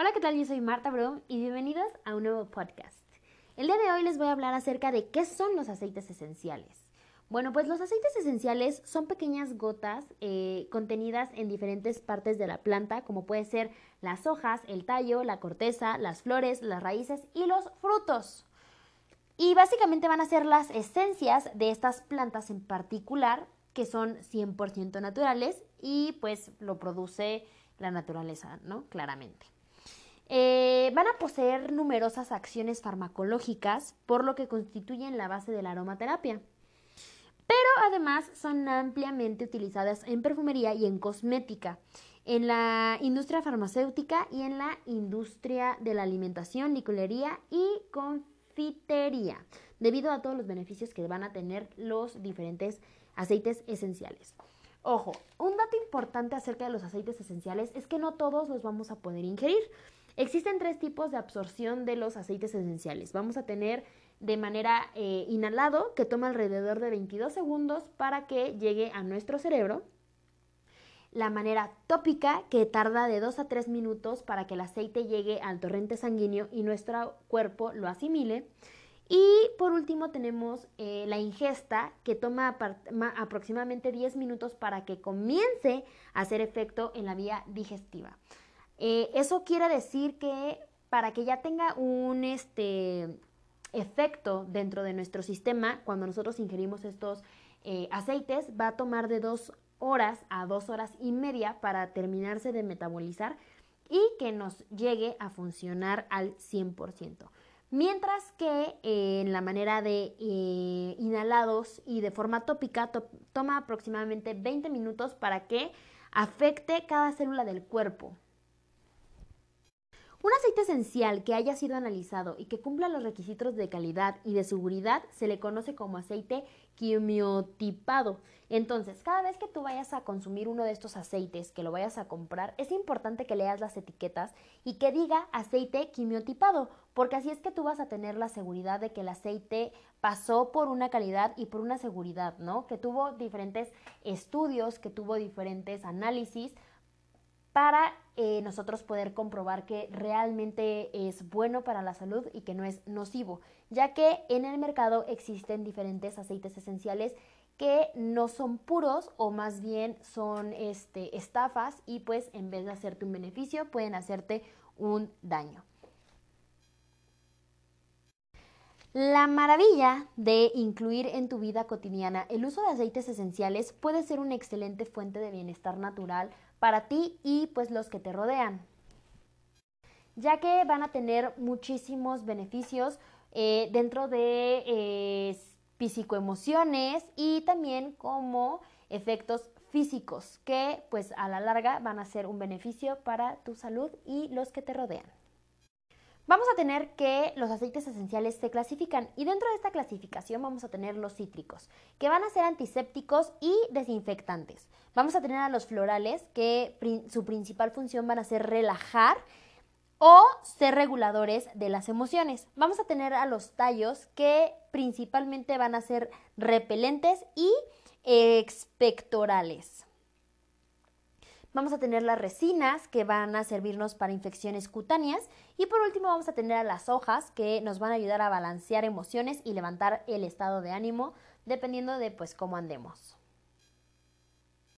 Hola, ¿qué tal? Yo soy Marta Brum y bienvenidos a un nuevo podcast. El día de hoy les voy a hablar acerca de qué son los aceites esenciales. Bueno, pues los aceites esenciales son pequeñas gotas eh, contenidas en diferentes partes de la planta, como puede ser las hojas, el tallo, la corteza, las flores, las raíces y los frutos. Y básicamente van a ser las esencias de estas plantas en particular, que son 100% naturales y pues lo produce la naturaleza, ¿no? Claramente. Eh, van a poseer numerosas acciones farmacológicas, por lo que constituyen la base de la aromaterapia. Pero además son ampliamente utilizadas en perfumería y en cosmética, en la industria farmacéutica y en la industria de la alimentación, licorería y confitería, debido a todos los beneficios que van a tener los diferentes aceites esenciales. Ojo, un dato importante acerca de los aceites esenciales es que no todos los vamos a poder ingerir. Existen tres tipos de absorción de los aceites esenciales. Vamos a tener de manera eh, inhalado, que toma alrededor de 22 segundos para que llegue a nuestro cerebro. La manera tópica, que tarda de 2 a 3 minutos para que el aceite llegue al torrente sanguíneo y nuestro cuerpo lo asimile. Y por último tenemos eh, la ingesta, que toma aproximadamente 10 minutos para que comience a hacer efecto en la vía digestiva. Eh, eso quiere decir que para que ya tenga un este, efecto dentro de nuestro sistema, cuando nosotros ingerimos estos eh, aceites, va a tomar de dos horas a dos horas y media para terminarse de metabolizar y que nos llegue a funcionar al 100%. Mientras que eh, en la manera de inhalados y de forma tópica toma aproximadamente 20 minutos para que afecte cada célula del cuerpo. Un aceite esencial que haya sido analizado y que cumpla los requisitos de calidad y de seguridad se le conoce como aceite quimiotipado. Entonces, cada vez que tú vayas a consumir uno de estos aceites, que lo vayas a comprar, es importante que leas las etiquetas y que diga aceite quimiotipado, porque así es que tú vas a tener la seguridad de que el aceite pasó por una calidad y por una seguridad, ¿no? Que tuvo diferentes estudios, que tuvo diferentes análisis para eh, nosotros poder comprobar que realmente es bueno para la salud y que no es nocivo, ya que en el mercado existen diferentes aceites esenciales que no son puros o más bien son este, estafas y pues en vez de hacerte un beneficio pueden hacerte un daño. La maravilla de incluir en tu vida cotidiana el uso de aceites esenciales puede ser una excelente fuente de bienestar natural para ti y pues los que te rodean, ya que van a tener muchísimos beneficios eh, dentro de eh, psicoemociones y también como efectos físicos que pues a la larga van a ser un beneficio para tu salud y los que te rodean. Vamos a tener que los aceites esenciales se clasifican y dentro de esta clasificación vamos a tener los cítricos, que van a ser antisépticos y desinfectantes. Vamos a tener a los florales, que su principal función van a ser relajar o ser reguladores de las emociones. Vamos a tener a los tallos, que principalmente van a ser repelentes y expectorales. Vamos a tener las resinas que van a servirnos para infecciones cutáneas y por último vamos a tener las hojas que nos van a ayudar a balancear emociones y levantar el estado de ánimo dependiendo de pues cómo andemos.